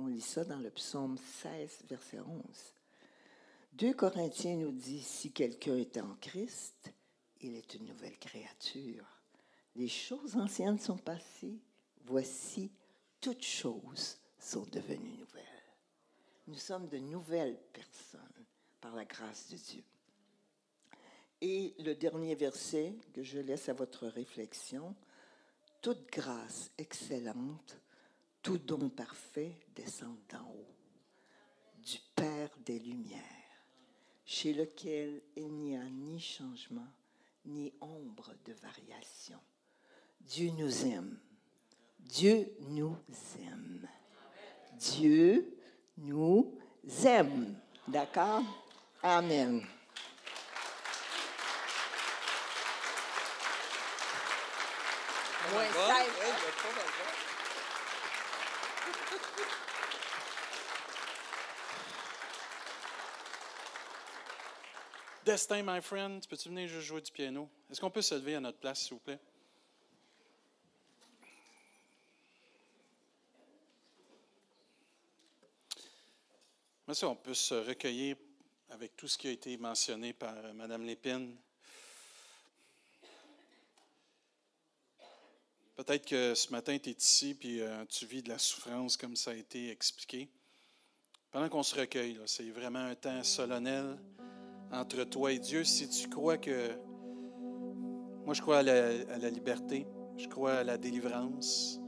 On lit ça dans le psaume 16, verset 11. 2 Corinthiens nous dit, si quelqu'un est en Christ, il est une nouvelle créature. Les choses anciennes sont passées, voici, toutes choses sont devenues nouvelles. Nous sommes de nouvelles personnes par la grâce de Dieu. Et le dernier verset que je laisse à votre réflexion, toute grâce excellente tout don parfait descend d'en haut, du Père des Lumières, chez lequel il n'y a ni changement, ni ombre de variation. Dieu nous aime. Dieu nous aime. Dieu nous aime. D'accord? Amen. Destin, my friend, peux-tu venir juste jouer du piano? Est-ce qu'on peut se lever à notre place, s'il vous plaît? Mais ça, on peut se recueillir avec tout ce qui a été mentionné par Mme Lépine. Peut-être que ce matin, tu es ici puis euh, tu vis de la souffrance comme ça a été expliqué. Pendant qu'on se recueille, c'est vraiment un temps solennel entre toi et Dieu. Si tu crois que... Moi, je crois à la, liberté, je crois à la délivrance.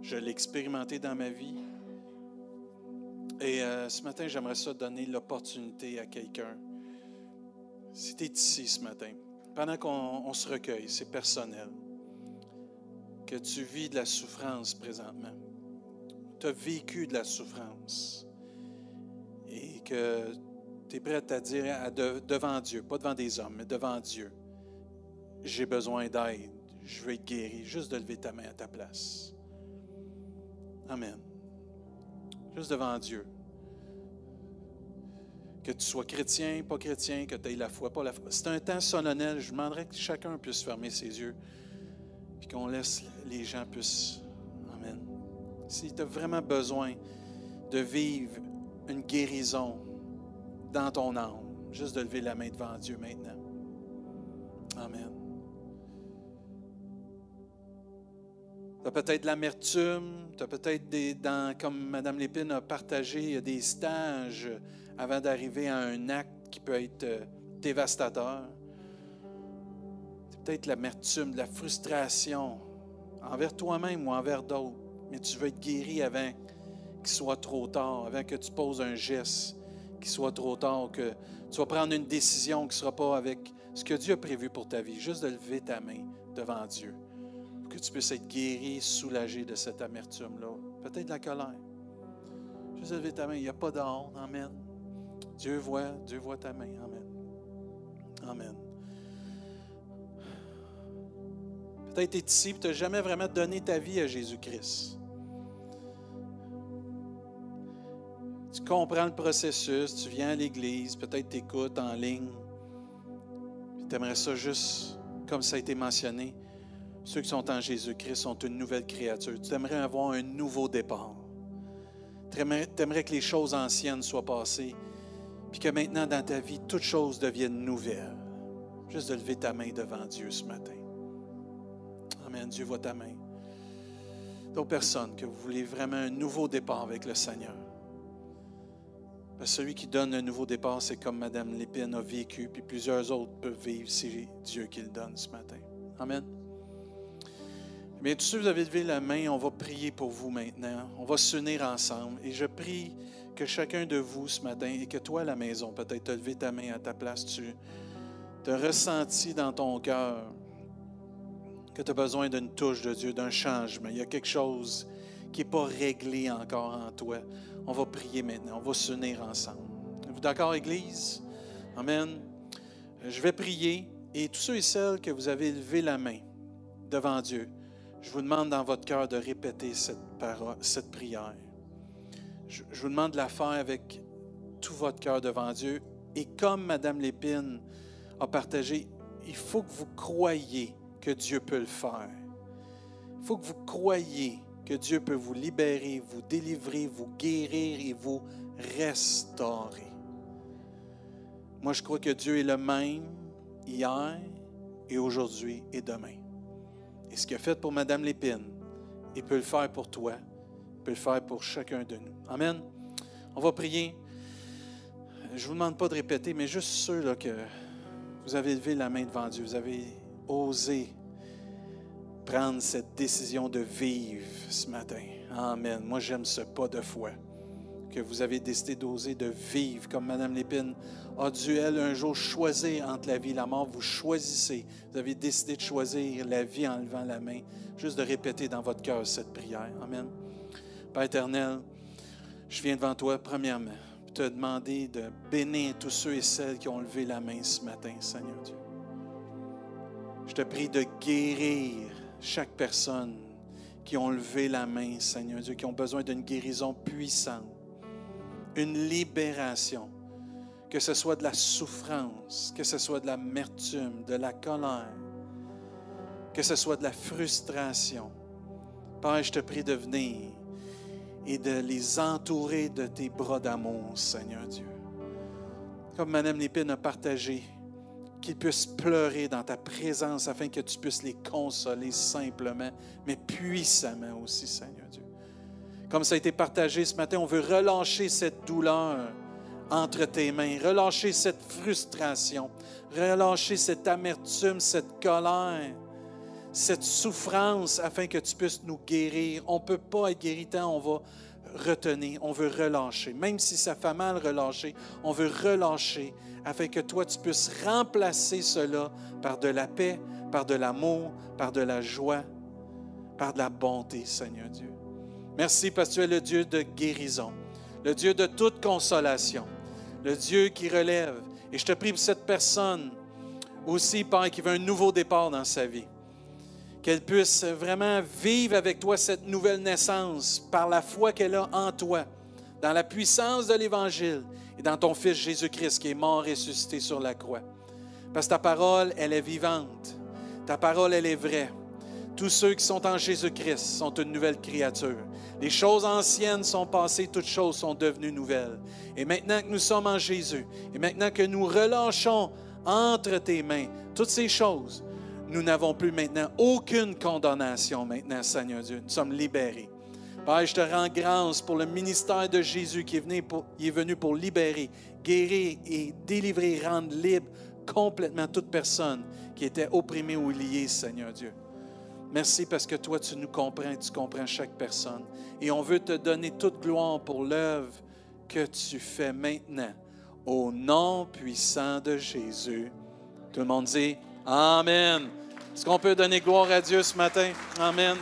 Je l'ai expérimenté dans ma vie. Et euh, ce matin, j'aimerais ça donner l'opportunité à quelqu'un. Si tu es ici ce matin, pendant qu'on se recueille, c'est personnel que tu vis de la souffrance présentement. Tu as vécu de la souffrance. Et que tu es prêt à dire devant Dieu, pas devant des hommes, mais devant Dieu, j'ai besoin d'aide, je veux être guéri, juste de lever ta main à ta place. Amen. Juste devant Dieu. Que tu sois chrétien, pas chrétien, que tu aies la foi, pas la foi. C'est un temps solennel. Je demanderais que chacun puisse fermer ses yeux puis qu'on laisse les gens puissent. Amen. Si tu as vraiment besoin de vivre une guérison dans ton âme, juste de lever la main devant Dieu maintenant. Amen. Tu as peut-être de l'amertume, tu as peut-être des, dans, comme Mme Lépine a partagé, des stages avant d'arriver à un acte qui peut être euh, dévastateur peut-être l'amertume, la frustration envers toi-même ou envers d'autres, mais tu veux être guéri avant qu'il soit trop tard, avant que tu poses un geste, qu'il soit trop tard, que tu vas prendre une décision qui ne sera pas avec ce que Dieu a prévu pour ta vie. Juste de lever ta main devant Dieu, pour que tu puisses être guéri, soulagé de cette amertume-là, peut-être de la colère. Juste de lever ta main. Il n'y a pas d'ordre. Amen. Dieu voit, Dieu voit ta main. Amen. Amen. Peut-être tu es ici et tu n'as jamais vraiment donné ta vie à Jésus-Christ. Tu comprends le processus, tu viens à l'église, peut-être tu écoutes en ligne, tu aimerais ça juste, comme ça a été mentionné, ceux qui sont en Jésus-Christ sont une nouvelle créature. Tu aimerais avoir un nouveau départ. Tu aimerais que les choses anciennes soient passées, puis que maintenant dans ta vie, toutes choses deviennent nouvelles. Juste de lever ta main devant Dieu ce matin. Amen. Dieu voit ta main. D'autres personnes que vous voulez vraiment un nouveau départ avec le Seigneur. Parce que celui qui donne un nouveau départ, c'est comme Mme Lépine a vécu, puis plusieurs autres peuvent vivre c'est Dieu qui le donne ce matin. Amen. Mais tous ceux qui vous avez levé la main, on va prier pour vous maintenant. On va s'unir ensemble. Et je prie que chacun de vous ce matin, et que toi à la maison, peut-être tu as levé ta main à ta place, tu as ressenti dans ton cœur que tu as besoin d'une touche de Dieu, d'un changement. Il y a quelque chose qui n'est pas réglé encore en toi. On va prier maintenant, on va s'unir ensemble. Êtes-vous d'accord, Église? Amen. Je vais prier et tous ceux et celles que vous avez levé la main devant Dieu, je vous demande dans votre cœur de répéter cette, prière. Je, vous demande de la faire avec tout votre cœur devant Dieu. Et comme Mme Lépine a partagé, il faut que vous croyiez que Dieu peut le faire. Il faut que vous croyiez que Dieu peut vous libérer, vous délivrer, vous guérir et vous restaurer. Moi, je crois que Dieu est le même hier et aujourd'hui et demain. Et ce qu'il a fait pour Mme Lépine, il peut le faire pour toi, il peut le faire pour chacun de nous. Amen. On va prier. Je ne vous demande pas de répéter, mais juste ceux là, que vous avez levé la main devant Dieu, vous avez osé prendre cette décision de vivre ce matin. Amen. Moi, j'aime ce pas de foi que vous avez décidé d'oser de vivre, comme Mme Lépine a dû, elle, un jour choisir entre la vie et la mort. Vous choisissez. Vous avez décidé de choisir la vie en levant la main. Juste de répéter dans votre cœur cette prière. Amen. Père éternel, je viens devant toi, premièrement, pour te demander de bénir tous ceux et celles qui ont levé la main ce matin, Seigneur Dieu. Je te prie de guérir chaque personne qui ont levé la main, Seigneur Dieu, qui ont besoin d'une guérison puissante, une libération, que ce soit de la souffrance, que ce soit de l'amertume, de la colère, que ce soit de la frustration. Père, je te prie de venir et de les entourer de tes bras d'amour, Seigneur Dieu. Comme Mme Lépine a partagé, qu'ils puissent pleurer dans ta présence afin que tu puisses les consoler simplement, mais puissamment aussi, Seigneur Dieu. Comme ça a été partagé ce matin, on veut relâcher cette douleur entre tes mains, relâcher cette frustration, relâcher cette amertume, cette colère, cette souffrance afin que tu puisses nous guérir. On ne peut pas être guéri tant on va retenir, on veut relâcher. Même si ça fait mal relâcher, on veut relâcher afin que toi, tu puisses remplacer cela par de la paix, par de l'amour, par de la joie, par de la bonté, Seigneur Dieu. Merci parce que tu es le Dieu de guérison, le Dieu de toute consolation, le Dieu qui relève. Et je te prie pour cette personne aussi, Père, qui veut un nouveau départ dans sa vie. Qu'elle puisse vraiment vivre avec toi cette nouvelle naissance par la foi qu'elle a en toi, dans la puissance de l'Évangile et dans ton Fils Jésus-Christ qui est mort et ressuscité sur la croix. Parce que ta parole, elle est vivante. Ta parole, elle est vraie. Tous ceux qui sont en Jésus-Christ sont une nouvelle créature. Les choses anciennes sont passées, toutes choses sont devenues nouvelles. Et maintenant que nous sommes en Jésus, et maintenant que nous relâchons entre tes mains toutes ces choses, nous n'avons plus maintenant aucune condamnation maintenant, Seigneur Dieu. Nous sommes libérés. Père, je te rends grâce pour le ministère de Jésus qui est venu pour, libérer, guérir et délivrer, rendre libre complètement toute personne qui était opprimée ou liée, Seigneur Dieu. Merci parce que toi, tu nous comprends, tu comprends chaque personne. Et on veut te donner toute gloire pour l'œuvre que tu fais maintenant. Au nom puissant de Jésus. Tout le monde dit Amen. Est-ce qu'on peut donner gloire à Dieu ce matin? Amen.